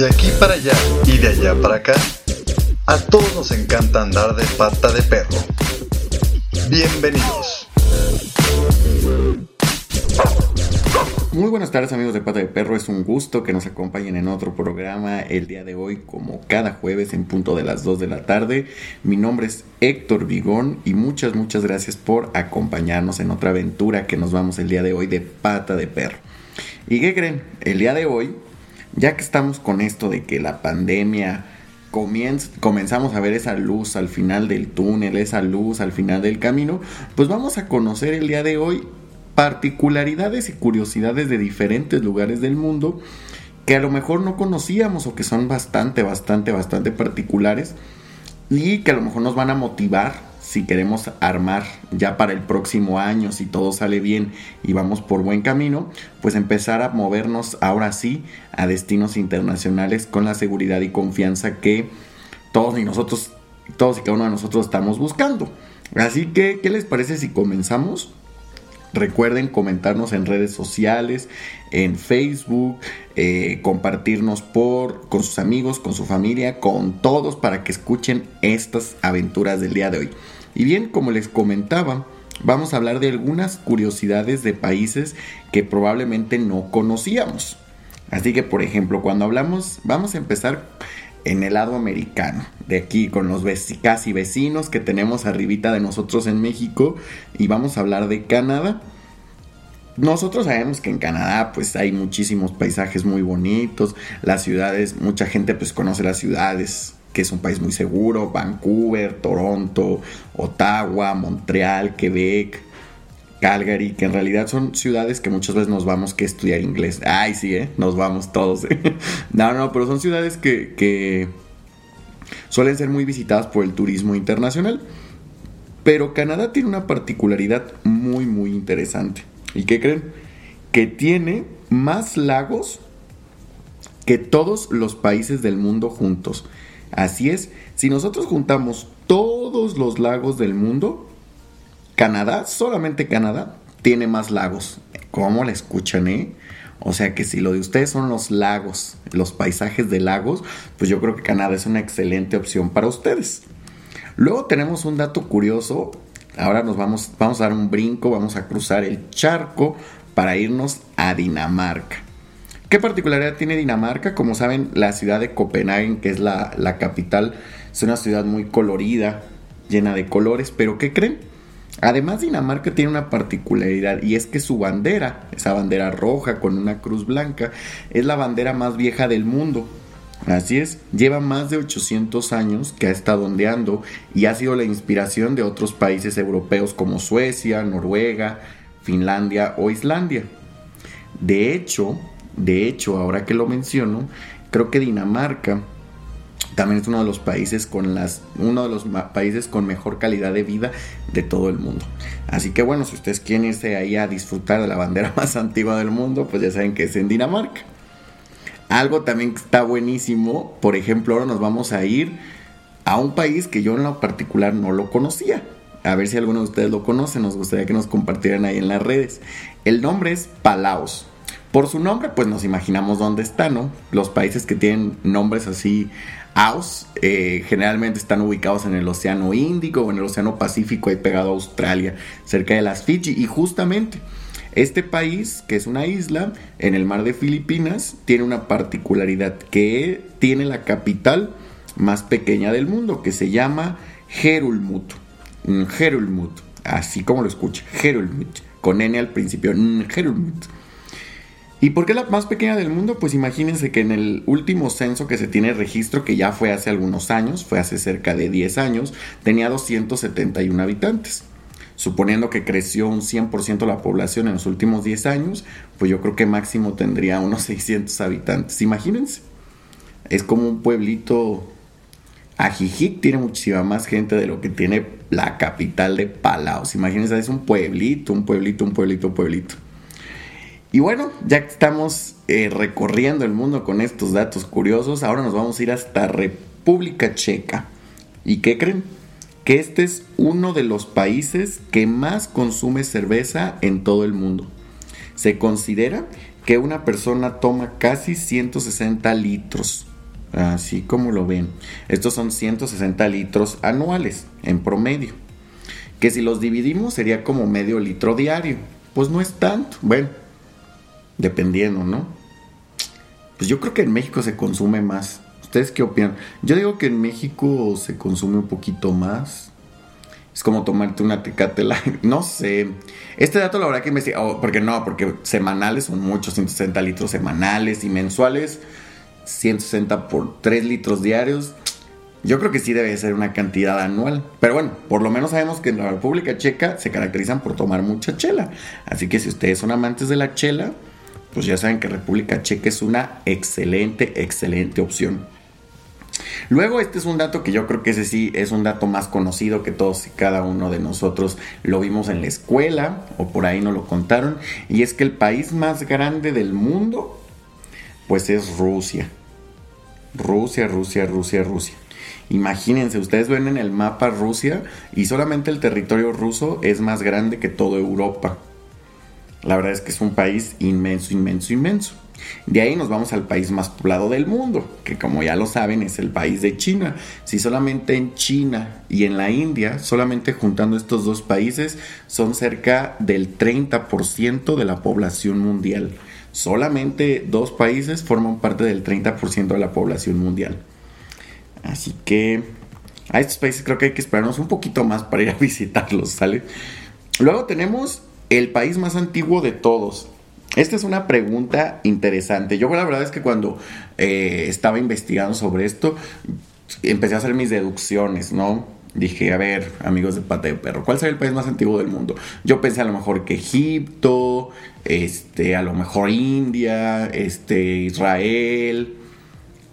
De aquí para allá y de allá para acá, a todos nos encanta andar de pata de perro. Bienvenidos. Muy buenas tardes amigos de Pata de Perro, es un gusto que nos acompañen en otro programa el día de hoy como cada jueves en punto de las 2 de la tarde. Mi nombre es Héctor Vigón y muchas muchas gracias por acompañarnos en otra aventura que nos vamos el día de hoy de Pata de Perro. ¿Y qué creen? El día de hoy, ya que estamos con esto de que la pandemia comenzamos a ver esa luz al final del túnel, esa luz al final del camino, pues vamos a conocer el día de hoy particularidades y curiosidades de diferentes lugares del mundo que a lo mejor no conocíamos o que son bastante, bastante, bastante particulares y que a lo mejor nos van a motivar si queremos armar ya para el próximo año, si todo sale bien y vamos por buen camino, pues empezar a movernos ahora sí a destinos internacionales con la seguridad y confianza que todos y nosotros, todos y cada uno de nosotros estamos buscando. Así que, ¿qué les parece si comenzamos? Recuerden comentarnos en redes sociales, en Facebook, eh, compartirnos por con sus amigos, con su familia, con todos para que escuchen estas aventuras del día de hoy. Y bien, como les comentaba, vamos a hablar de algunas curiosidades de países que probablemente no conocíamos. Así que, por ejemplo, cuando hablamos, vamos a empezar en el lado americano, de aquí con los casi vecinos que tenemos arribita de nosotros en México y vamos a hablar de Canadá. Nosotros sabemos que en Canadá pues hay muchísimos paisajes muy bonitos, las ciudades, mucha gente pues conoce las ciudades, que es un país muy seguro, Vancouver, Toronto, Ottawa, Montreal, Quebec, Calgary, que en realidad son ciudades que muchas veces nos vamos que estudiar inglés. Ay, sí, ¿eh? Nos vamos todos. no, no, pero son ciudades que, que suelen ser muy visitadas por el turismo internacional. Pero Canadá tiene una particularidad muy, muy interesante. ¿Y qué creen? Que tiene más lagos que todos los países del mundo juntos. Así es, si nosotros juntamos todos los lagos del mundo, Canadá, solamente Canadá, tiene más lagos. ¿Cómo la escuchan, eh? O sea que si lo de ustedes son los lagos, los paisajes de lagos, pues yo creo que Canadá es una excelente opción para ustedes. Luego tenemos un dato curioso. Ahora nos vamos, vamos a dar un brinco, vamos a cruzar el charco para irnos a Dinamarca. ¿Qué particularidad tiene Dinamarca? Como saben, la ciudad de Copenhague, que es la, la capital, es una ciudad muy colorida, llena de colores, pero ¿qué creen? Además, Dinamarca tiene una particularidad y es que su bandera, esa bandera roja con una cruz blanca, es la bandera más vieja del mundo. Así es, lleva más de 800 años que ha estado ondeando y ha sido la inspiración de otros países europeos como Suecia, Noruega, Finlandia o Islandia. De hecho, de hecho, ahora que lo menciono, creo que Dinamarca también es uno de los países con las uno de los países con mejor calidad de vida de todo el mundo. Así que bueno, si ustedes quieren irse ahí a disfrutar de la bandera más antigua del mundo, pues ya saben que es en Dinamarca. Algo también que está buenísimo, por ejemplo, ahora nos vamos a ir a un país que yo en lo particular no lo conocía. A ver si alguno de ustedes lo conoce, nos gustaría que nos compartieran ahí en las redes. El nombre es Palaos. Por su nombre, pues nos imaginamos dónde está, ¿no? Los países que tienen nombres así Aus eh, generalmente están ubicados en el Océano Índico o en el Océano Pacífico, ahí pegado a Australia, cerca de las Fiji. Y justamente este país, que es una isla en el mar de Filipinas, tiene una particularidad que tiene la capital más pequeña del mundo, que se llama Gerulmut. Gerulmut, así como lo escucha, Gerulmut, con N al principio, Gerulmut. ¿Y por qué la más pequeña del mundo? Pues imagínense que en el último censo que se tiene registro, que ya fue hace algunos años, fue hace cerca de 10 años, tenía 271 habitantes. Suponiendo que creció un 100% la población en los últimos 10 años, pues yo creo que máximo tendría unos 600 habitantes. Imagínense. Es como un pueblito. Ajijic tiene muchísima más gente de lo que tiene la capital de Palaos. Imagínense, es un pueblito, un pueblito, un pueblito, un pueblito. Y bueno, ya que estamos eh, recorriendo el mundo con estos datos curiosos, ahora nos vamos a ir hasta República Checa. ¿Y qué creen? Que este es uno de los países que más consume cerveza en todo el mundo. Se considera que una persona toma casi 160 litros así como lo ven. Estos son 160 litros anuales en promedio. Que si los dividimos sería como medio litro diario. Pues no es tanto. Bueno, dependiendo, ¿no? Pues yo creo que en México se consume más. ¿Ustedes qué opinan? Yo digo que en México se consume un poquito más. Es como tomarte una tecate No sé. Este dato la verdad que me oh, porque no, porque semanales son muchos, 160 litros semanales y mensuales 160 por 3 litros diarios. Yo creo que sí debe ser una cantidad anual. Pero bueno, por lo menos sabemos que en la República Checa se caracterizan por tomar mucha chela. Así que si ustedes son amantes de la chela, pues ya saben que República Checa es una excelente, excelente opción. Luego, este es un dato que yo creo que ese sí es un dato más conocido que todos y cada uno de nosotros lo vimos en la escuela o por ahí nos lo contaron. Y es que el país más grande del mundo, pues es Rusia. Rusia, Rusia, Rusia, Rusia. Imagínense, ustedes ven en el mapa Rusia y solamente el territorio ruso es más grande que toda Europa. La verdad es que es un país inmenso, inmenso, inmenso. De ahí nos vamos al país más poblado del mundo, que como ya lo saben es el país de China. Si solamente en China y en la India, solamente juntando estos dos países, son cerca del 30% de la población mundial. Solamente dos países forman parte del 30% de la población mundial. Así que a estos países creo que hay que esperarnos un poquito más para ir a visitarlos, ¿sale? Luego tenemos el país más antiguo de todos. Esta es una pregunta interesante. Yo la verdad es que cuando eh, estaba investigando sobre esto, empecé a hacer mis deducciones, ¿no? Dije, a ver, amigos de pata de perro, ¿cuál sería el país más antiguo del mundo? Yo pensé a lo mejor que Egipto, este, a lo mejor India, este, Israel,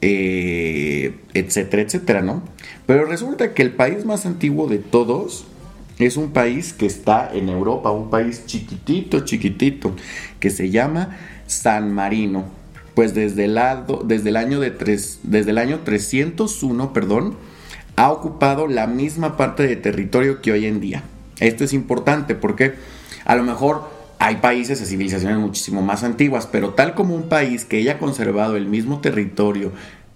eh, etcétera, etcétera, ¿no? Pero resulta que el país más antiguo de todos es un país que está en Europa, un país chiquitito, chiquitito, que se llama San Marino. Pues desde el, lado, desde el año de tres, desde el año 301, perdón, ha ocupado la misma parte de territorio que hoy en día. Esto es importante porque a lo mejor hay países de civilizaciones muchísimo más antiguas, pero tal como un país que haya conservado el mismo territorio,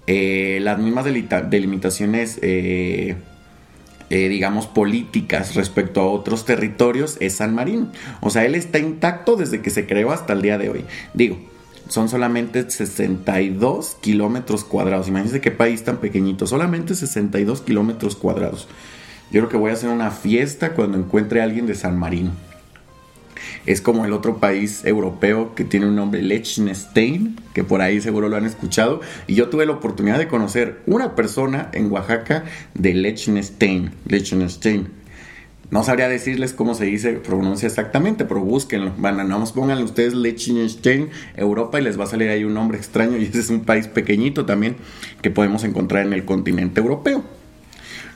eh, las mismas delimitaciones, eh, eh, digamos, políticas respecto a otros territorios, es San Marino. O sea, él está intacto desde que se creó hasta el día de hoy. Digo, son solamente 62 kilómetros cuadrados. Imagínense qué país tan pequeñito, solamente 62 kilómetros cuadrados. Yo creo que voy a hacer una fiesta cuando encuentre a alguien de San Marino. Es como el otro país europeo que tiene un nombre Liechtenstein, que por ahí seguro lo han escuchado. Y yo tuve la oportunidad de conocer una persona en Oaxaca de Liechtenstein. Liechtenstein. No sabría decirles cómo se dice, pronuncia exactamente, pero búsquenlo. Van a, nada pongan ustedes Liechtenstein, Europa, y les va a salir ahí un nombre extraño. Y ese es un país pequeñito también que podemos encontrar en el continente europeo.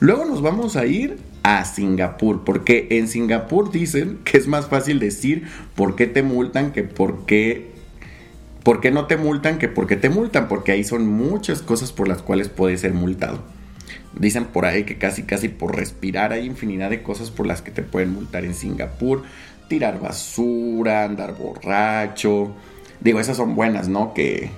Luego nos vamos a ir a Singapur, porque en Singapur dicen que es más fácil decir por qué te multan que por qué, por qué no te multan que por qué te multan, porque ahí son muchas cosas por las cuales puedes ser multado. Dicen por ahí que casi casi por respirar hay infinidad de cosas por las que te pueden multar en Singapur. Tirar basura, andar borracho. Digo, esas son buenas, ¿no? Que,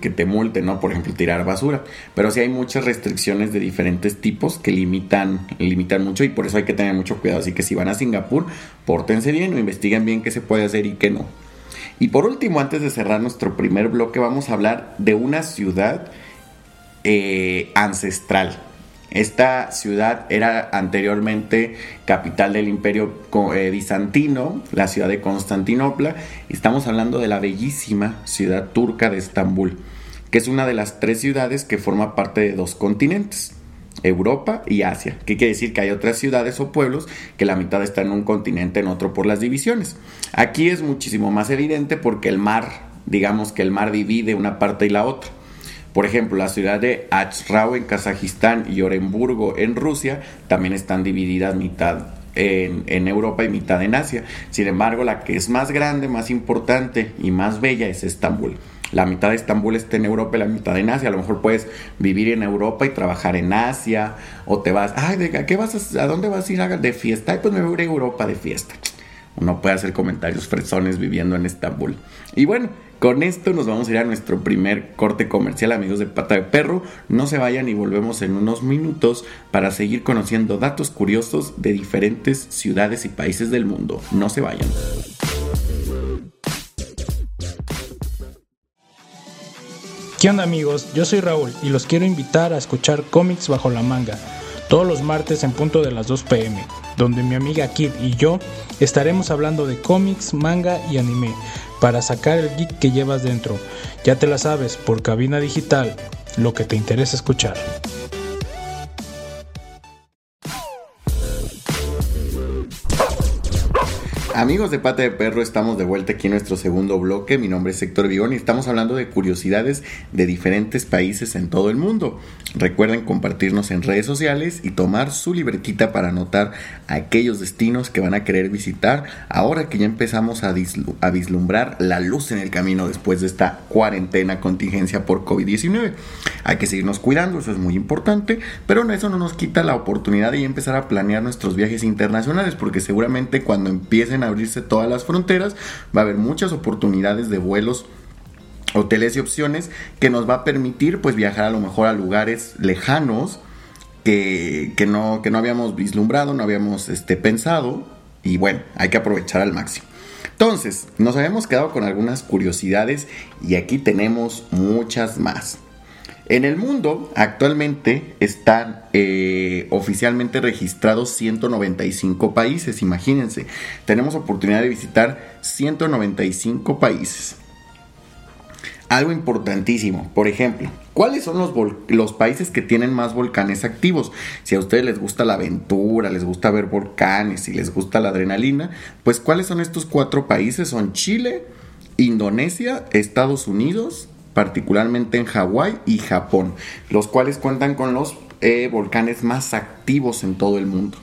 que, te multen, ¿no? Por ejemplo, tirar basura. Pero sí hay muchas restricciones de diferentes tipos que limitan, limitan mucho y por eso hay que tener mucho cuidado. Así que si van a Singapur, pórtense bien o investiguen bien qué se puede hacer y qué no. Y por último, antes de cerrar nuestro primer bloque, vamos a hablar de una ciudad eh, ancestral. Esta ciudad era anteriormente capital del imperio eh, bizantino, la ciudad de Constantinopla. Estamos hablando de la bellísima ciudad turca de Estambul, que es una de las tres ciudades que forma parte de dos continentes. Europa y Asia, que quiere decir que hay otras ciudades o pueblos que la mitad está en un continente, en otro por las divisiones. Aquí es muchísimo más evidente porque el mar, digamos que el mar divide una parte y la otra. Por ejemplo, la ciudad de Achrau en Kazajistán y Orenburgo en Rusia también están divididas mitad en, Europa y mitad en Asia. Sin embargo, la que es más grande, más importante y más bella es Estambul. La mitad de Estambul está en Europa y la mitad en Asia. A lo mejor puedes vivir en Europa y trabajar en Asia. O te vas, ay, ¿de qué vas a, dónde vas a ir a, de fiesta? Ay, pues me voy a Europa de fiesta. Uno puede hacer comentarios fresones viviendo en Estambul. Y bueno, Con esto nos vamos a ir a nuestro primer corte comercial, amigos de Pata de Perro. No se vayan y volvemos en unos minutos para seguir conociendo datos curiosos de diferentes ciudades y países del mundo. No se vayan. ¿Qué onda amigos? Yo soy Raúl y los quiero invitar a escuchar cómics bajo la manga todos los martes en punto de las 2 pm, donde mi amiga Kid y yo estaremos hablando de cómics, manga y anime para sacar el geek que llevas dentro. Ya te la sabes, por cabina digital, lo que te interesa escuchar. Amigos de Pata de Perro, estamos de vuelta aquí en nuestro segundo bloque. Mi nombre es Héctor Vigón y estamos hablando de curiosidades de diferentes países en todo el mundo. Recuerden compartirnos en redes sociales y tomar su libretita para anotar aquellos destinos que van a querer visitar ahora que ya empezamos a, a vislumbrar la luz en el camino después de esta cuarentena contingencia por COVID-19. Hay que seguirnos cuidando, eso es muy importante, pero eso no nos quita la oportunidad de empezar a planear nuestros viajes internacionales porque seguramente cuando empiecen abrirse todas las fronteras, va a haber muchas oportunidades de vuelos hoteles y opciones que nos va a permitir pues viajar a lo mejor a lugares lejanos que, no, que no habíamos vislumbrado, no habíamos este, pensado y bueno, hay que aprovechar al máximo. Entonces, nos habíamos quedado con algunas curiosidades y aquí tenemos muchas más. En el mundo actualmente están eh, oficialmente registrados 195 países, imagínense. Tenemos oportunidad de visitar 195 países. Algo importantísimo, por ejemplo, ¿cuáles son los, los, países que tienen más volcanes activos? Si a ustedes les gusta la aventura, les gusta ver volcanes, si les gusta la adrenalina, pues ¿cuáles son estos cuatro países? Son Chile, Indonesia, Estados Unidos, particularmente en Hawái y Japón, los cuales cuentan con los eh, volcanes más activos en todo el mundo.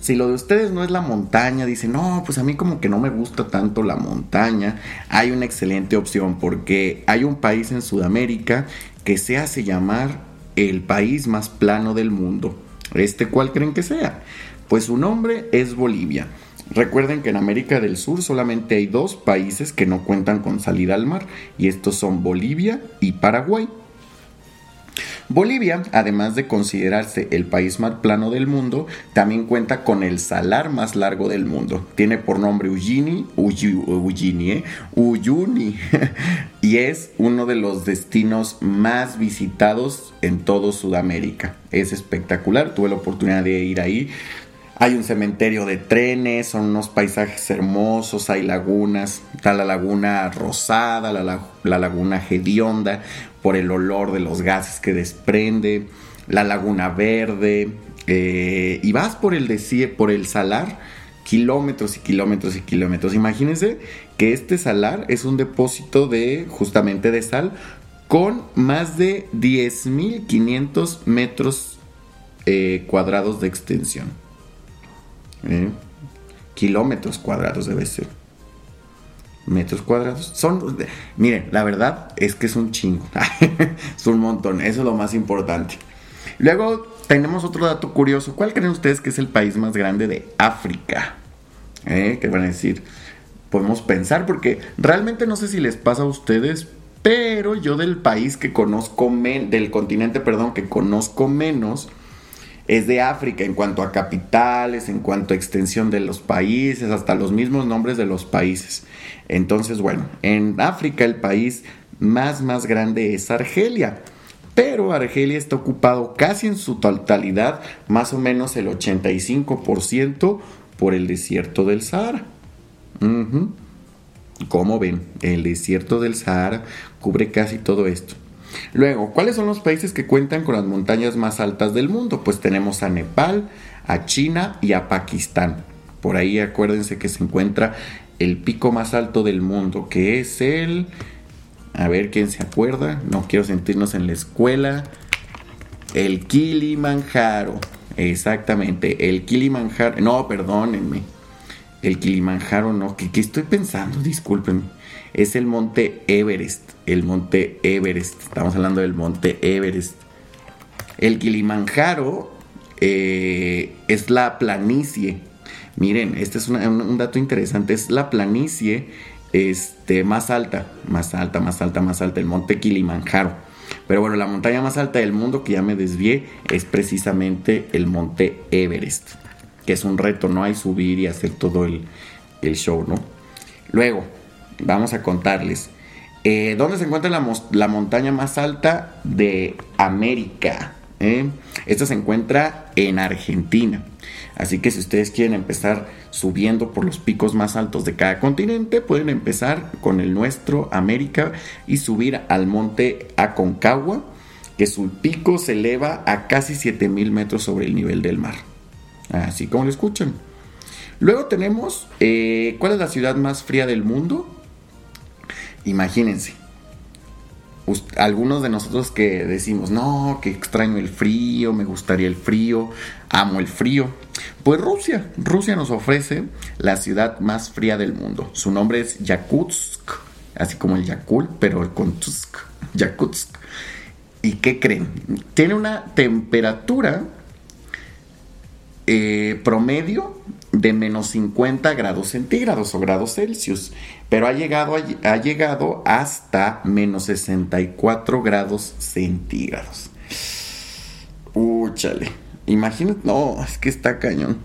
Si lo de ustedes no es la montaña, dicen, no, pues a mí como que no me gusta tanto la montaña, hay una excelente opción porque hay un país en Sudamérica que se hace llamar el país más plano del mundo. ¿Este cuál creen que sea? Pues su nombre es Bolivia. Recuerden que en América del Sur solamente hay dos países que no cuentan con salida al mar y estos son Bolivia y Paraguay. Bolivia, además de considerarse el país más plano del mundo, también cuenta con el salar más largo del mundo. Tiene por nombre Uyuni, Uyuni, ¿eh? Uyuni, y es uno de los destinos más visitados en todo Sudamérica. Es espectacular, tuve la oportunidad de ir ahí. Hay un cementerio de trenes, son unos paisajes hermosos, hay lagunas, está la laguna rosada, la, laguna hedionda, por el olor de los gases que desprende, la laguna verde, eh, y vas por el por el salar, kilómetros y kilómetros y kilómetros. Imagínense que este salar es un depósito de justamente de sal con más de 10.500 metros eh, cuadrados de extensión. ¿Eh? kilómetros cuadrados debe ser. Metros cuadrados. Son, miren, la verdad es que es un chingo. es un montón. Eso es lo más importante. Luego tenemos otro dato curioso. ¿Cuál creen ustedes que es el país más grande de África? ¿Eh? ¿Qué van a decir? Podemos pensar porque realmente no sé si les pasa a ustedes, pero yo del país que conozco, del continente, perdón, que conozco menos, es de África en cuanto a capitales, en cuanto a extensión de los países, hasta los mismos nombres de los países. Entonces, bueno, en África el país más más grande es Argelia. Pero Argelia está ocupado casi en su totalidad, más o menos el 85% por el desierto del Sahara. Como ven, el desierto del Sahara cubre casi todo esto. Luego, ¿cuáles son los países que cuentan con las montañas más altas del mundo? Pues tenemos a Nepal, a China y a Pakistán. Por ahí acuérdense que se encuentra el pico más alto del mundo, que es el... A ver quién se acuerda. No quiero sentirnos en la escuela. El Kilimanjaro. Exactamente. El Kilimanjaro. No, perdónenme. El Kilimanjaro no. ¿Qué, qué estoy pensando? Disculpen. Es el monte Everest el monte Everest. Estamos hablando del monte Everest. El Kilimanjaro eh, es la planicie. Miren, este es un, dato interesante. Es la planicie este, más alta, más alta, más alta, más alta, el monte Kilimanjaro. Pero bueno, la montaña más alta del mundo que ya me desvié es precisamente el monte Everest, que es un reto, ¿no? Hay subir y hacer todo el, el show, ¿no? Luego, vamos a contarles. Eh, ¿Dónde se encuentra la, montaña más alta de América? Eh? Esta se encuentra en Argentina. Así que si ustedes quieren empezar subiendo por los picos más altos de cada continente, pueden empezar con el nuestro, América, y subir al monte Aconcagua, que su pico se eleva a casi 7000 metros sobre el nivel del mar. Así como lo escuchan. Luego tenemos, eh, ¿cuál es la ciudad más fría del mundo? Imagínense, algunos de nosotros que decimos, no, que extraño el frío, me gustaría el frío, amo el frío. Pues Rusia, Rusia nos ofrece la ciudad más fría del mundo. Su nombre es Yakutsk, así como el Yakul, pero con Tusk, Yakutsk. ¿Y qué creen? Tiene una temperatura eh, promedio de menos 50 grados centígrados o grados Celsius, pero ha llegado, ha llegado hasta menos 64 grados centígrados. Úchale, imagínate, no, es que está cañón.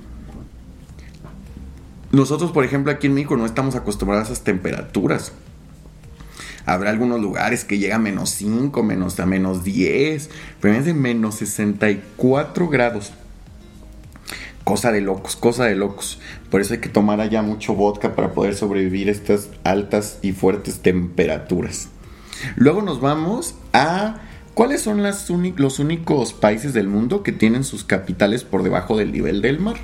Nosotros, por ejemplo, aquí en México no estamos acostumbrados a esas temperaturas. Habrá algunos lugares que llega a menos 5, menos a menos 10, pero es de menos 64 grados cosa de locos, cosa de locos. Por eso hay que tomar allá mucho vodka para poder sobrevivir estas altas y fuertes temperaturas. Luego nos vamos a cuáles son los únicos países del mundo que tienen sus capitales por debajo del nivel del mar.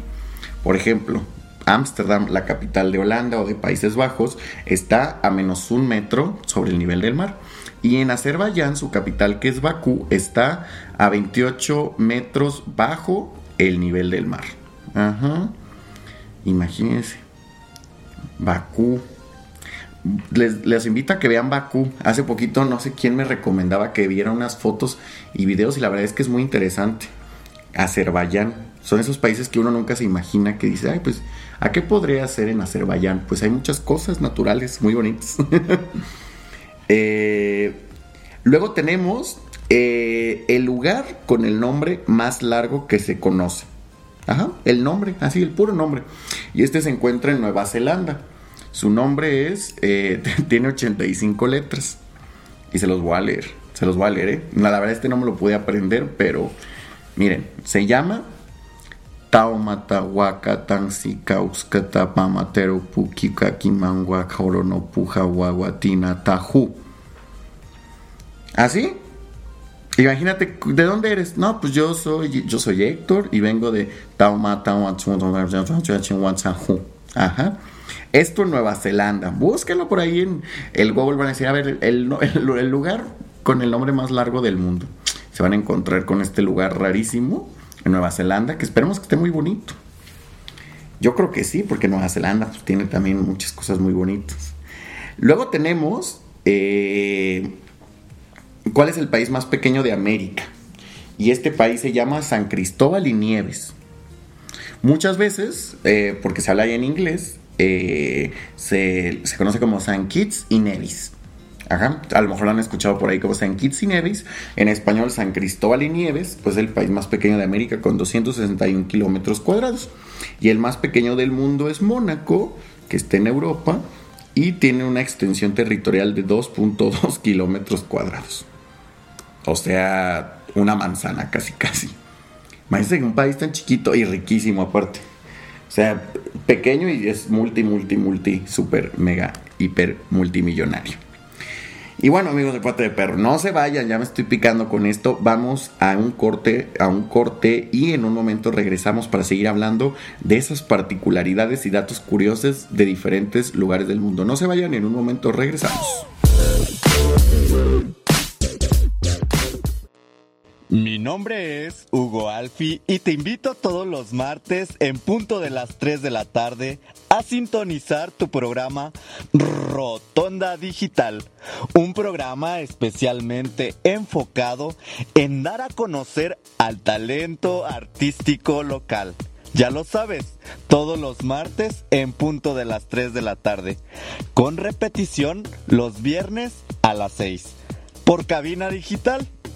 Por ejemplo, Ámsterdam, la capital de Holanda o de Países Bajos, está a menos un metro sobre el nivel del mar. Y en Azerbaiyán, su capital que es Bakú, está a 28 metros bajo el nivel del mar. Ajá. Imagínense. Bakú. Les, invito a que vean Bakú. Hace poquito no sé quién me recomendaba que viera unas fotos y videos y la verdad es que es muy interesante. Azerbaiyán. Son esos países que uno nunca se imagina que dice, ay, pues, ¿a qué podría hacer en Azerbaiyán? Pues hay muchas cosas naturales muy bonitas. Eh, luego tenemos eh, el lugar con el nombre más largo que se conoce. Ajá, el nombre, así, el puro nombre. Y este se encuentra en Nueva Zelanda. Su nombre es, eh, tiene 85 letras. Y se los voy a leer, se los voy a leer, ¿eh? La verdad este no me lo pude aprender, pero miren, se llama Taumatawaka Tansikauskata Pamatero Pukika Kimangwa Puja Wawatina Tahu. ¿Así? Imagínate, ¿de dónde eres? No, pues yo soy, yo soy Héctor y vengo de Tauma, Ajá. Esto en Nueva Zelanda. Búsquenlo por ahí en el Google. Van a decir, a ver, el, el, lugar con el nombre más largo del mundo. Se van a encontrar con este lugar rarísimo en Nueva Zelanda, que esperemos que esté muy bonito. Yo creo que sí, porque Nueva Zelanda pues, tiene también muchas cosas muy bonitas. Luego tenemos eh, ¿Cuál es el país más pequeño de América? Y este país se llama San Cristóbal y Nieves. Muchas veces, eh, porque se habla ahí en inglés, eh, se, conoce como San Kitts y Nevis. Ajá, a lo mejor lo han escuchado por ahí como San Kitts y Nevis. En español, San Cristóbal y Nieves, pues es el país más pequeño de América con 261 kilómetros cuadrados. Y el más pequeño del mundo es Mónaco, que está en Europa y tiene una extensión territorial de 2.2 kilómetros cuadrados. O sea, una manzana casi, casi. Imagínense que un país tan chiquito y riquísimo aparte. O sea, pequeño y es multi, multi, multi, super, mega, hiper, multimillonario. Y bueno, amigos de Pata de Perro, no se vayan, ya me estoy picando con esto. Vamos a un corte, a un corte y en un momento regresamos para seguir hablando de esas particularidades y datos curiosos de diferentes lugares del mundo. No se vayan, en un momento regresamos. Mi nombre es Hugo Alfi y te invito todos los martes en punto de las 3 de la tarde a sintonizar tu programa Rotonda Digital, un programa especialmente enfocado en dar a conocer al talento artístico local Ya lo sabes, todos los martes en punto de las 3 de la tarde, con repetición los viernes a las 6. Por cabina digital,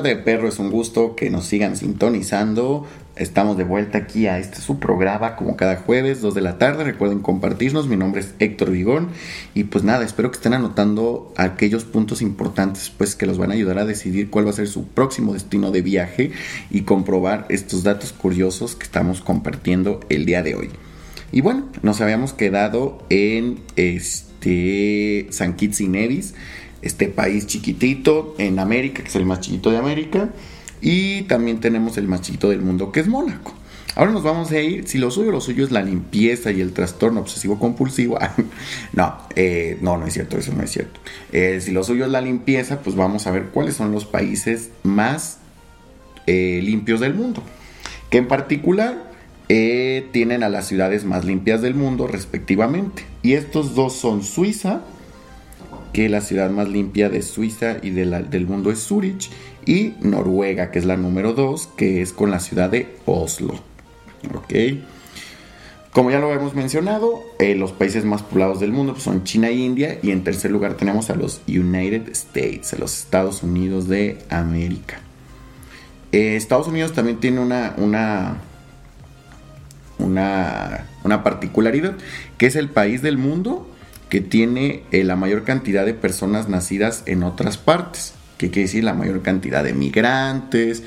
De Perro, es un gusto que nos sigan sintonizando. Estamos de vuelta aquí a este su programa como cada jueves, 2 de la tarde. Recuerden compartirnos. Mi nombre es Héctor Vigón. Y pues nada, espero que estén anotando aquellos puntos importantes pues que los van a ayudar a decidir cuál va a ser su próximo destino de viaje y comprobar estos datos curiosos que estamos compartiendo el día de hoy. Y bueno, nos habíamos quedado en este San Kitts y Nevis este país chiquitito en América, que es el más chiquito de América, y también tenemos el más chiquito del mundo, que es Mónaco. Ahora nos vamos a ir, si lo suyo, lo suyo es la limpieza y el trastorno obsesivo compulsivo. no, eh, no, no es cierto, eso no es cierto. Eh, si lo suyo es la limpieza, pues vamos a ver cuáles son los países más eh, limpios del mundo. Que en particular tienen a las ciudades más limpias del mundo respectivamente. Y estos dos son Suiza que la ciudad más limpia de Suiza y del mundo es Zurich, y Noruega, que es la número 2, que es con la ciudad de Oslo. ¿Ok? Como ya lo hemos mencionado, eh, los países más poblados del mundo pues, son China e India, y en tercer lugar tenemos a los United States, a los Estados Unidos de América. Eh, Estados Unidos también tiene una, una, una, una particularidad, que es el país del mundo que tiene eh, la mayor cantidad de personas nacidas en otras partes, que quiere decir la mayor cantidad de migrantes,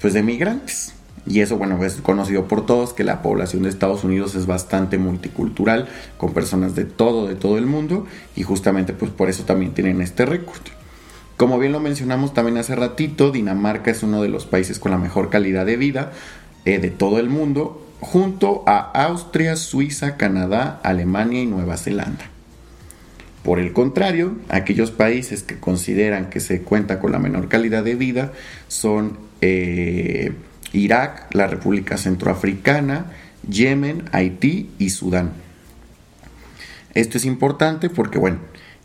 pues de migrantes. Y eso, bueno, es conocido por todos que la población de Estados Unidos es bastante multicultural, con personas de todo, de todo el mundo, y justamente pues por eso también tienen este récord. Como bien lo mencionamos también hace ratito, Dinamarca es uno de los países con la mejor calidad de vida eh, de todo el mundo, junto a Austria, Suiza, Canadá, Alemania y Nueva Zelanda. Por el contrario, aquellos países que consideran que se cuenta con la menor calidad de vida son eh, Irak, la República Centroafricana, Yemen, Haití y Sudán. Esto es importante porque, bueno,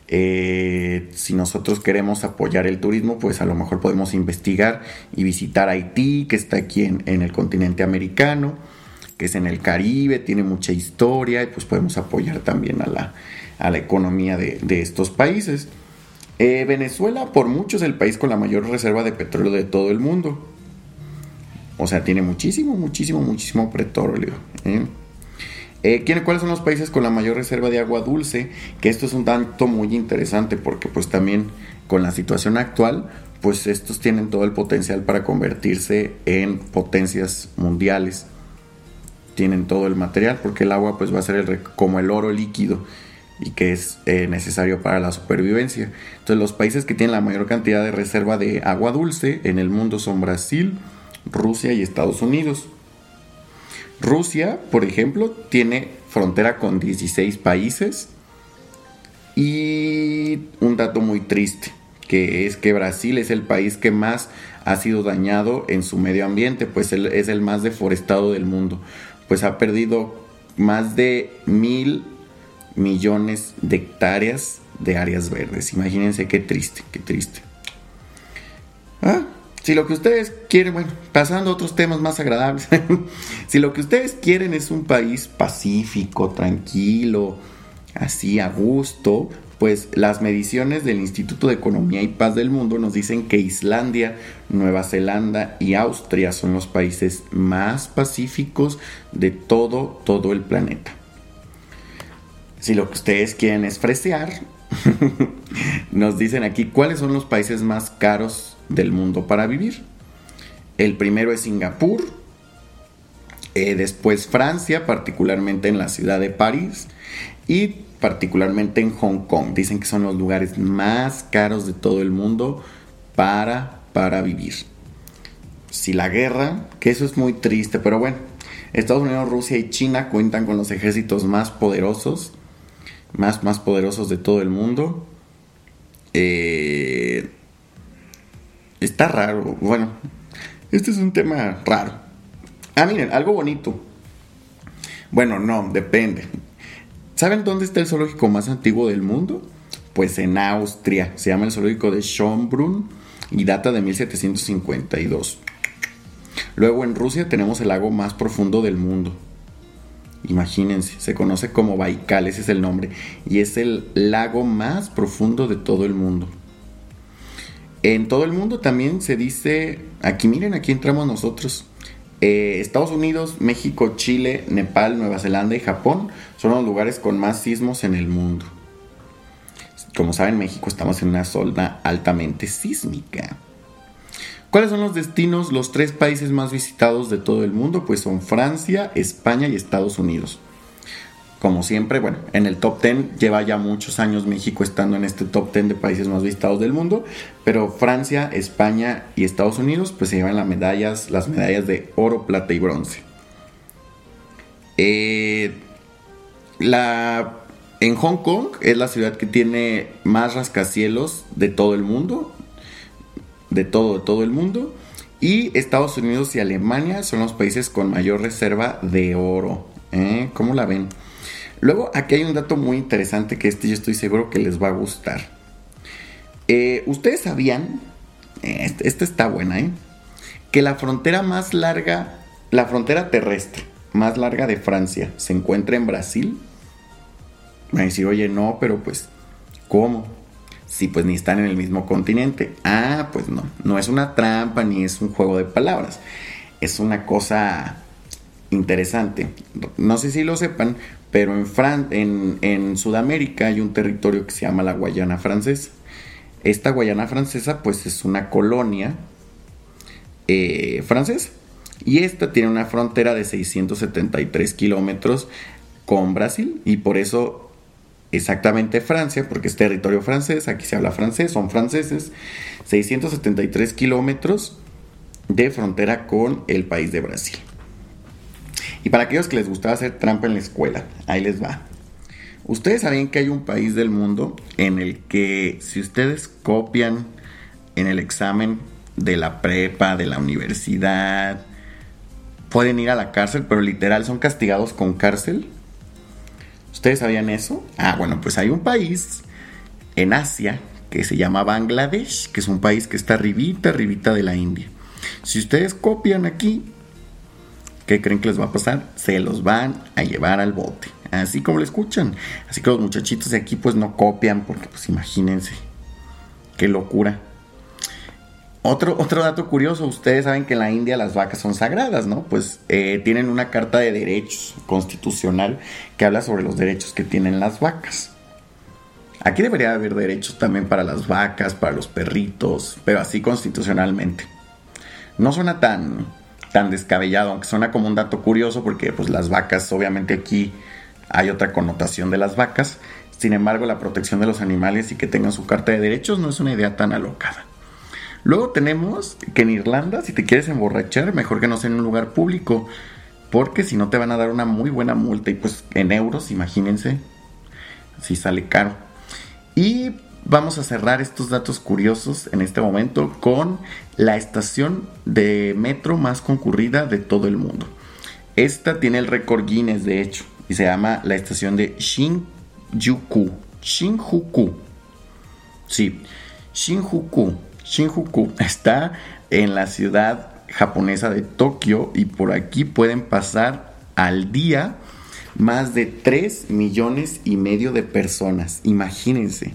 eh, si nosotros queremos apoyar el turismo, pues a lo mejor podemos investigar y visitar Haití, que está aquí en, en el continente americano, que es en el Caribe, tiene mucha historia y pues podemos apoyar también a la, a la economía de, estos países. Eh, Venezuela por mucho es el país con la mayor reserva de petróleo de todo el mundo. O sea, tiene muchísimo, muchísimo, muchísimo petróleo. ¿eh? Eh, ¿Cuáles son los países con la mayor reserva de agua dulce? Que esto es un tanto muy interesante porque pues también con la situación actual, pues estos tienen todo el potencial para convertirse en potencias mundiales. Tienen todo el material porque el agua pues va a ser como el oro líquido y que es eh, necesario para la supervivencia. Entonces los países que tienen la mayor cantidad de reserva de agua dulce en el mundo son Brasil, Rusia y Estados Unidos. Rusia, por ejemplo, tiene frontera con 16 países y un dato muy triste, que es que Brasil es el país que más ha sido dañado en su medio ambiente, pues es el más deforestado del mundo, pues ha perdido más de mil millones de hectáreas de áreas verdes. Imagínense qué triste, qué triste. Ah, si lo que ustedes quieren, bueno, pasando a otros temas más agradables, si lo que ustedes quieren es un país pacífico, tranquilo, así a gusto, pues las mediciones del Instituto de Economía y Paz del Mundo nos dicen que Islandia, Nueva Zelanda y Austria son los países más pacíficos de todo, todo el planeta. Si lo que ustedes quieren es fresear, nos dicen aquí cuáles son los países más caros del mundo para vivir. El primero es Singapur, eh, después Francia, particularmente en la ciudad de París, y particularmente en Hong Kong. Dicen que son los lugares más caros de todo el mundo para, para vivir. Si la guerra, que eso es muy triste, pero bueno, Estados Unidos, Rusia y China cuentan con los ejércitos más poderosos más, más poderosos de todo el mundo. Eh, está raro. Bueno, este es un tema raro. Ah, miren, algo bonito. Bueno, no, depende. ¿Saben dónde está el zoológico más antiguo del mundo? Pues en Austria. Se llama el zoológico de Schönbrunn y data de 1752. Luego en Rusia tenemos el lago más profundo del mundo. Imagínense, se conoce como Baikal, ese es el nombre, y es el lago más profundo de todo el mundo. En todo el mundo también se dice, aquí miren, aquí entramos nosotros. Eh, Estados Unidos, México, Chile, Nepal, Nueva Zelanda y Japón son los lugares con más sismos en el mundo. Como saben, México estamos en una zona altamente sísmica. ¿Cuáles son los destinos, los tres países más visitados de todo el mundo? Pues son Francia, España y Estados Unidos. Como siempre, bueno, en el top 10 lleva ya muchos años México estando en este top 10 de países más visitados del mundo, pero Francia, España y Estados Unidos pues se llevan las medallas, las medallas de oro, plata y bronce. Eh, la, en Hong Kong es la ciudad que tiene más rascacielos de todo el mundo, de todo, de todo el mundo. Y Estados Unidos y Alemania son los países con mayor reserva de oro. ¿eh? ¿Cómo la ven? Luego, aquí hay un dato muy interesante que este yo estoy seguro que les va a gustar. Eh, Ustedes sabían, este, esta está buena, ¿eh? Que la frontera más larga, la frontera terrestre más larga de Francia se encuentra en Brasil. Me decir, oye, no, pero pues, ¿cómo? Sí, pues ni están en el mismo continente. Ah, pues no, no es una trampa ni es un juego de palabras. Es una cosa interesante. No sé si lo sepan, pero en, en, Sudamérica hay un territorio que se llama la Guayana Francesa. Esta Guayana Francesa pues es una colonia eh, francesa. Y esta tiene una frontera de 673 kilómetros con Brasil. Y por eso exactamente Francia, porque es territorio francés, aquí se habla francés, son franceses. 673 kilómetros de frontera con el país de Brasil. Y para aquellos que les gustaba hacer trampa en la escuela, ahí les va. Ustedes saben que hay un país del mundo en el que si ustedes copian en el examen de la prepa, de la universidad, pueden ir a la cárcel, pero literal son castigados con cárcel. ¿Ustedes sabían eso? Ah, bueno, pues hay un país en Asia que se llama Bangladesh, que es un país que está arribita, arribita de la India. Si ustedes copian aquí, ¿Qué creen que les va a pasar? Se los van a llevar al bote. Así como lo escuchan. Así que los muchachitos de aquí pues no copian porque pues imagínense. Qué locura. Otro, otro dato curioso, ustedes saben que en la India las vacas son sagradas, ¿no? Pues eh, tienen una carta de derechos constitucional que habla sobre los derechos que tienen las vacas. Aquí debería haber derechos también para las vacas, para los perritos, pero así constitucionalmente. No suena tan, tan descabellado, aunque suena como un dato curioso porque pues las vacas, obviamente aquí hay otra connotación de las vacas, sin embargo la protección de los animales y que tengan su carta de derechos no es una idea tan alocada. Luego tenemos que en Irlanda, si te quieres emborrachar, mejor que no sea en un lugar público, porque si no te van a dar una muy buena multa y pues en euros, imagínense, si sale caro. Y vamos a cerrar estos datos curiosos en este momento con la estación de metro más concurrida de todo el mundo. Esta tiene el récord Guinness, de hecho, y se llama la estación de Shinjuku. Shinjuku. Sí, Shinjuku. Shinjuku está en la ciudad japonesa de Tokio y por aquí pueden pasar al día más de 3 millones y medio de personas. Imagínense,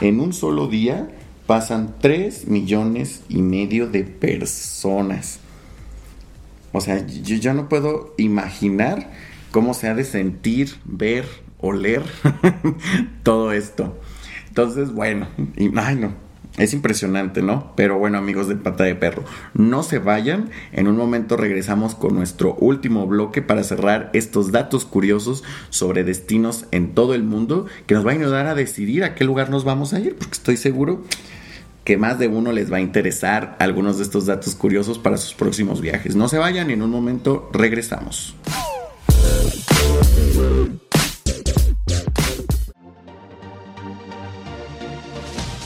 en un solo día pasan 3 millones y medio de personas. O sea, yo ya no puedo imaginar cómo se ha de sentir, ver, oler todo esto. Entonces, bueno, y, ay no, es impresionante, ¿no? Pero bueno, amigos de Pata de Perro, no se vayan. En un momento regresamos con nuestro último bloque para cerrar estos datos curiosos sobre destinos en todo el mundo que nos va a ayudar a decidir a qué lugar nos vamos a ir, porque estoy seguro que más de uno les va a interesar algunos de estos datos curiosos para sus próximos viajes. No se vayan, en un momento regresamos.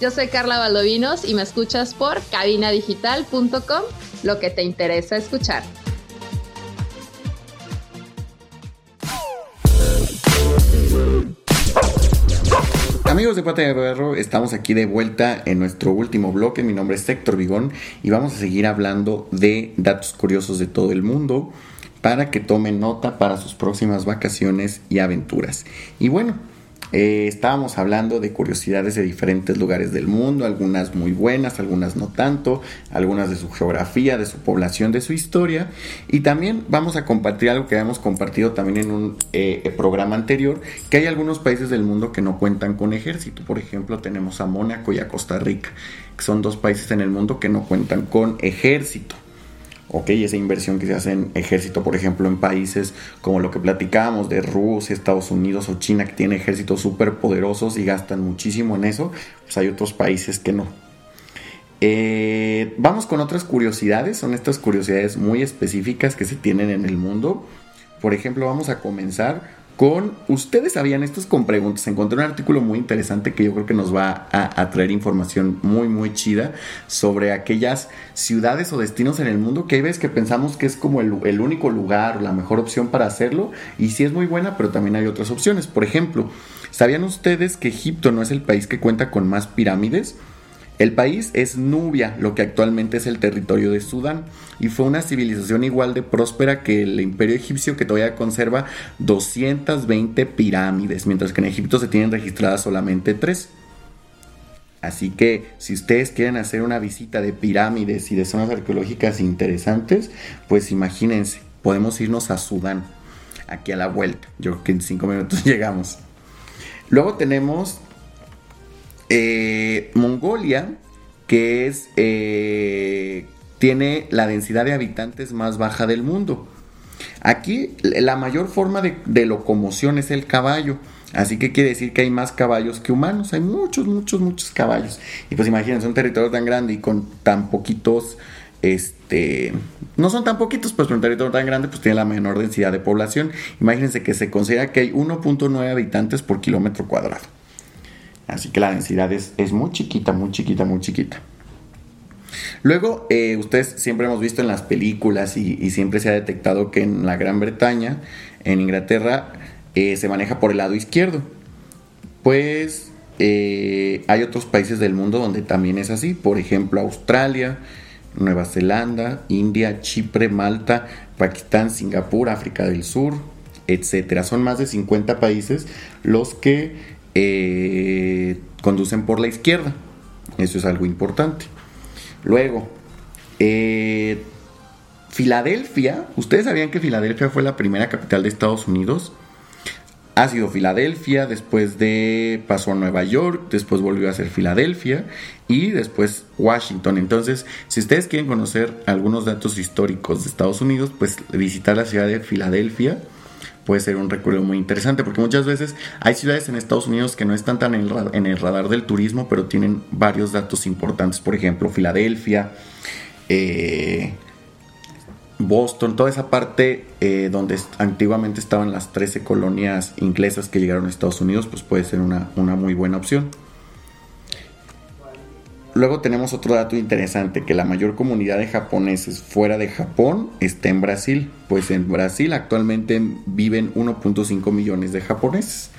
Yo soy Carla Valdovinos y me escuchas por cabinadigital.com, lo que te interesa escuchar. Amigos de Pata de Perro, estamos aquí de vuelta en nuestro último bloque. Mi nombre es Héctor Vigón y vamos a seguir hablando de datos curiosos de todo el mundo para que tomen nota para sus próximas vacaciones y aventuras. Y bueno, eh, estábamos hablando de curiosidades de diferentes lugares del mundo, algunas muy buenas, algunas no tanto, algunas de su geografía, de su población, de su historia. Y también vamos a compartir algo que habíamos compartido también en un eh, programa anterior, que hay algunos países del mundo que no cuentan con ejército. Por ejemplo, tenemos a Mónaco y a Costa Rica, que son dos países en el mundo que no cuentan con ejército. ¿Ok? Esa inversión que se hace en ejército, por ejemplo, en países como lo que platicábamos de Rusia, Estados Unidos o China, que tienen ejércitos súper poderosos y gastan muchísimo en eso, pues hay otros países que no. Eh, vamos con otras curiosidades, son estas curiosidades muy específicas que se tienen en el mundo. Por ejemplo, vamos a comenzar con ustedes sabían estos con preguntas. Encontré un artículo muy interesante que yo creo que nos va a, traer información muy muy chida sobre aquellas ciudades o destinos en el mundo que hay veces que pensamos que es como el, el único lugar o la mejor opción para hacerlo y sí es muy buena, pero también hay otras opciones. Por ejemplo, ¿sabían ustedes que Egipto no es el país que cuenta con más pirámides? El país es Nubia, lo que actualmente es el territorio de Sudán, y fue una civilización igual de próspera que el imperio egipcio que todavía conserva 220 pirámides, mientras que en Egipto se tienen registradas solamente 3. Así que si ustedes quieren hacer una visita de pirámides y de zonas arqueológicas interesantes, pues imagínense, podemos irnos a Sudán, aquí a la vuelta. Yo creo que en 5 minutos llegamos. Luego tenemos eh, Mongolia, que es eh, tiene la densidad de habitantes más baja del mundo. Aquí la mayor forma de, locomoción es el caballo. Así que quiere decir que hay más caballos que humanos. Hay muchos, muchos, muchos caballos. Y pues imagínense un territorio tan grande y con tan poquitos, este, no son tan poquitos, pues un territorio tan grande pues tiene la menor densidad de población. Imagínense que se considera que hay 1.9 habitantes por kilómetro cuadrado. Así que la densidad es, muy chiquita, muy chiquita, muy chiquita. Luego, eh, ustedes siempre hemos visto en las películas y, siempre se ha detectado que en la Gran Bretaña, en Inglaterra, eh, se maneja por el lado izquierdo. Pues eh, hay otros países del mundo donde también es así. Por ejemplo, Australia, Nueva Zelanda, India, Chipre, Malta, Pakistán, Singapur, África del Sur, etc. Son más de 50 países los que eh, conducen por la izquierda. Eso es algo importante. Luego, eh, Filadelfia, ¿ustedes sabían que Filadelfia fue la primera capital de Estados Unidos? Ha sido Filadelfia, después de pasó a Nueva York, después volvió a ser Filadelfia y después Washington. Entonces, si ustedes quieren conocer algunos datos históricos de Estados Unidos, pues visitar la ciudad de Filadelfia puede ser un recuerdo muy interesante, porque muchas veces hay ciudades en Estados Unidos que no están tan en el, radar del turismo, pero tienen varios datos importantes, por ejemplo, Filadelfia, eh, Boston, toda esa parte eh, donde antiguamente estaban las 13 colonias inglesas que llegaron a Estados Unidos, pues puede ser una, una muy buena opción. Luego tenemos otro dato interesante, que la mayor comunidad de japoneses fuera de Japón está en Brasil, pues en Brasil actualmente viven 1.5 millones de japoneses.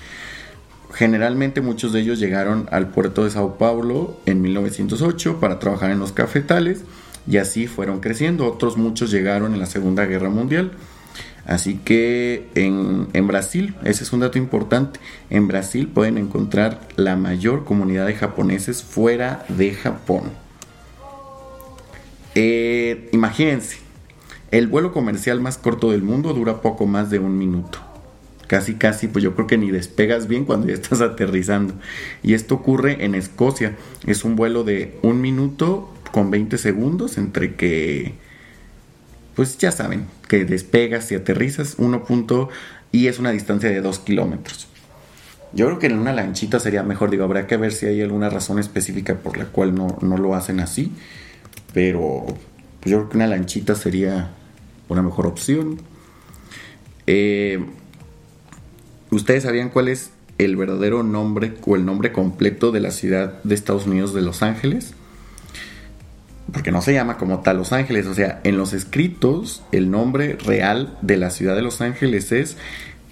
Generalmente muchos de ellos llegaron al puerto de Sao Paulo en 1908 para trabajar en los cafetales y así fueron creciendo. Otros muchos llegaron en la Segunda Guerra Mundial. Así que en, Brasil, ese es un dato importante, en Brasil pueden encontrar la mayor comunidad de japoneses fuera de Japón. Eh, imagínense, el vuelo comercial más corto del mundo dura poco más de un minuto. Casi, casi, pues yo creo que ni despegas bien cuando ya estás aterrizando. Y esto ocurre en Escocia. Es un vuelo de un minuto con 20 segundos entre que pues ya saben, que despegas y aterrizas 1. y es una distancia de 2 kilómetros. Yo creo que en una lanchita sería mejor, digo, habrá que ver si hay alguna razón específica por la cual no, no lo hacen así, pero pues yo creo que una lanchita sería una mejor opción. Eh, ¿Ustedes sabían cuál es el verdadero nombre o el nombre completo de la ciudad de Estados Unidos de Los Ángeles? Porque no se llama como tal Los Ángeles, o sea, en los escritos el nombre real de la ciudad de Los Ángeles es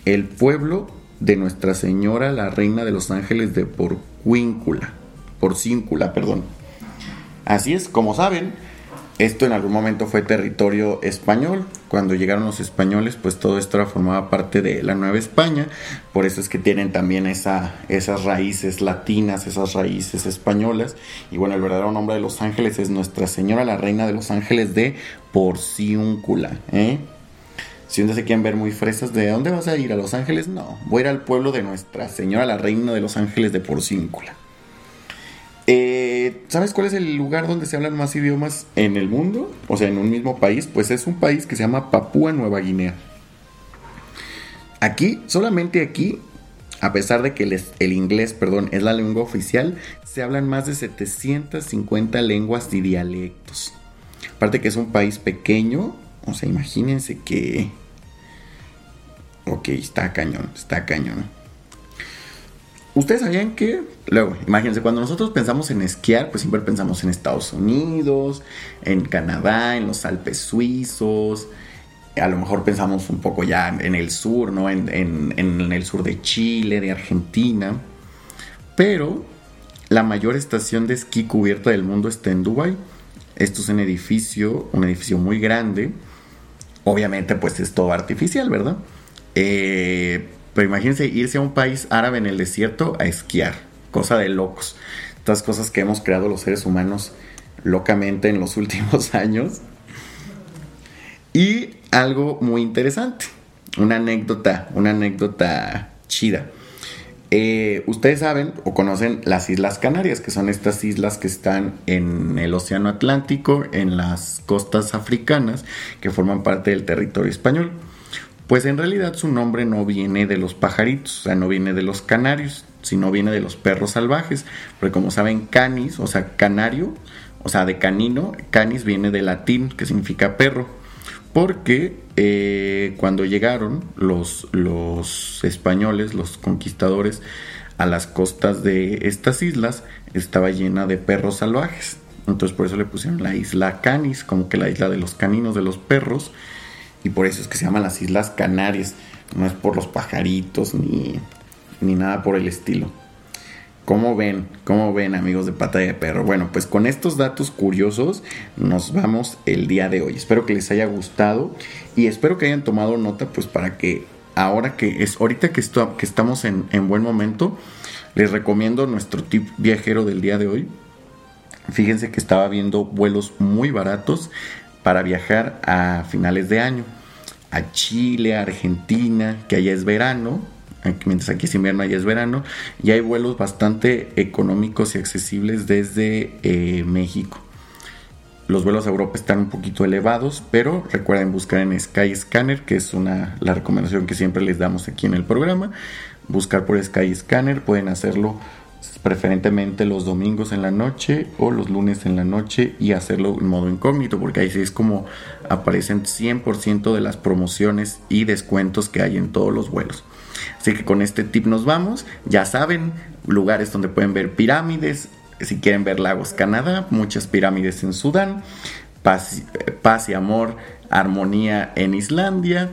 el pueblo de Nuestra Señora, la Reina de Los Ángeles de Porcuíncula, Porcíncula, perdón. Así es, como saben, esto en algún momento fue territorio español. Cuando llegaron los españoles, pues todo esto formaba parte de la Nueva España. Por eso es que tienen también esa, esas raíces latinas, esas raíces españolas. Y bueno, el verdadero nombre de Los Ángeles es Nuestra Señora, la Reina de Los Ángeles de Porciúncula. ¿eh? Si ustedes se quieren ver muy fresas, ¿de dónde vas a ir? ¿A Los Ángeles? No, voy a ir al pueblo de Nuestra Señora, la Reina de Los Ángeles de Porciúncula. Eh, ¿Sabes cuál es el lugar donde se hablan más idiomas en el mundo? O sea, en un mismo país. Pues es un país que se llama Papúa Nueva Guinea. Aquí, solamente aquí, a pesar de que el, inglés, perdón, es la lengua oficial, se hablan más de 750 lenguas y dialectos. Aparte que es un país pequeño, o sea, imagínense que... Ok, está cañón, está cañón. Ustedes sabían que, luego, imagínense, cuando nosotros pensamos en esquiar, pues siempre pensamos en Estados Unidos, en Canadá, en los Alpes suizos, a lo mejor pensamos un poco ya en el sur, ¿no? En, el sur de Chile, de Argentina. Pero la mayor estación de esquí cubierta del mundo está en Dubai. Esto es un edificio, un edificio muy grande. Obviamente, pues es todo artificial, ¿verdad? Eh, pero imagínense irse a un país árabe en el desierto a esquiar. Cosa de locos. Estas cosas que hemos creado los seres humanos locamente en los últimos años. Y algo muy interesante. Una anécdota, una anécdota chida. Eh, ustedes saben o conocen las Islas Canarias, que son estas islas que están en el Océano Atlántico, en las costas africanas, que forman parte del territorio español. Pues en realidad su nombre no viene de los pajaritos, o sea, no viene de los canarios, sino viene de los perros salvajes. Porque como saben, canis, o sea, canario, o sea, de canino, canis viene de latín, que significa perro. Porque eh, cuando llegaron los, los españoles, los conquistadores, a las costas de estas islas, estaba llena de perros salvajes. Entonces por eso le pusieron la isla Canis, como que la isla de los caninos, de los perros y por eso es que se llaman las Islas Canarias. No es por los pajaritos ni, ni nada por el estilo. ¿Cómo ven? ¿Cómo ven amigos de pata de perro? Bueno, pues con estos datos curiosos nos vamos el día de hoy. Espero que les haya gustado y espero que hayan tomado nota pues para que ahora que es ahorita que, que estamos en, en buen momento, les recomiendo nuestro tip viajero del día de hoy. Fíjense que estaba viendo vuelos muy baratos para viajar a finales de año a Chile, a Argentina, que allá es verano, mientras aquí es invierno, allá es verano, y hay vuelos bastante económicos y accesibles desde eh, México. Los vuelos a Europa están un poquito elevados, pero recuerden buscar en Skyscanner, que es una, la recomendación que siempre les damos aquí en el programa. Buscar por Skyscanner, pueden hacerlo preferentemente los domingos en la noche o los lunes en la noche y hacerlo en modo incógnito porque ahí sí es como aparecen 100% de las promociones y descuentos que hay en todos los vuelos. Así que con este tip nos vamos. Ya saben, lugares donde pueden ver pirámides. Si quieren ver lagos Canadá, muchas pirámides en Sudán. Paz, paz y amor, armonía en Islandia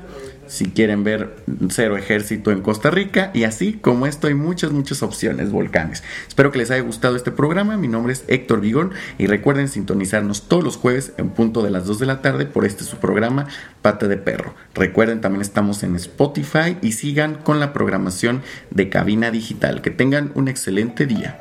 si quieren ver cero ejército en Costa Rica y así como esto hay muchas muchas opciones volcanes. Espero que les haya gustado este programa, mi nombre es Héctor Vigón y recuerden sintonizarnos todos los jueves en punto de las 2 de la tarde por este su programa Pata de Perro. Recuerden también estamos en Spotify y sigan con la programación de Cabina Digital. Que tengan un excelente día.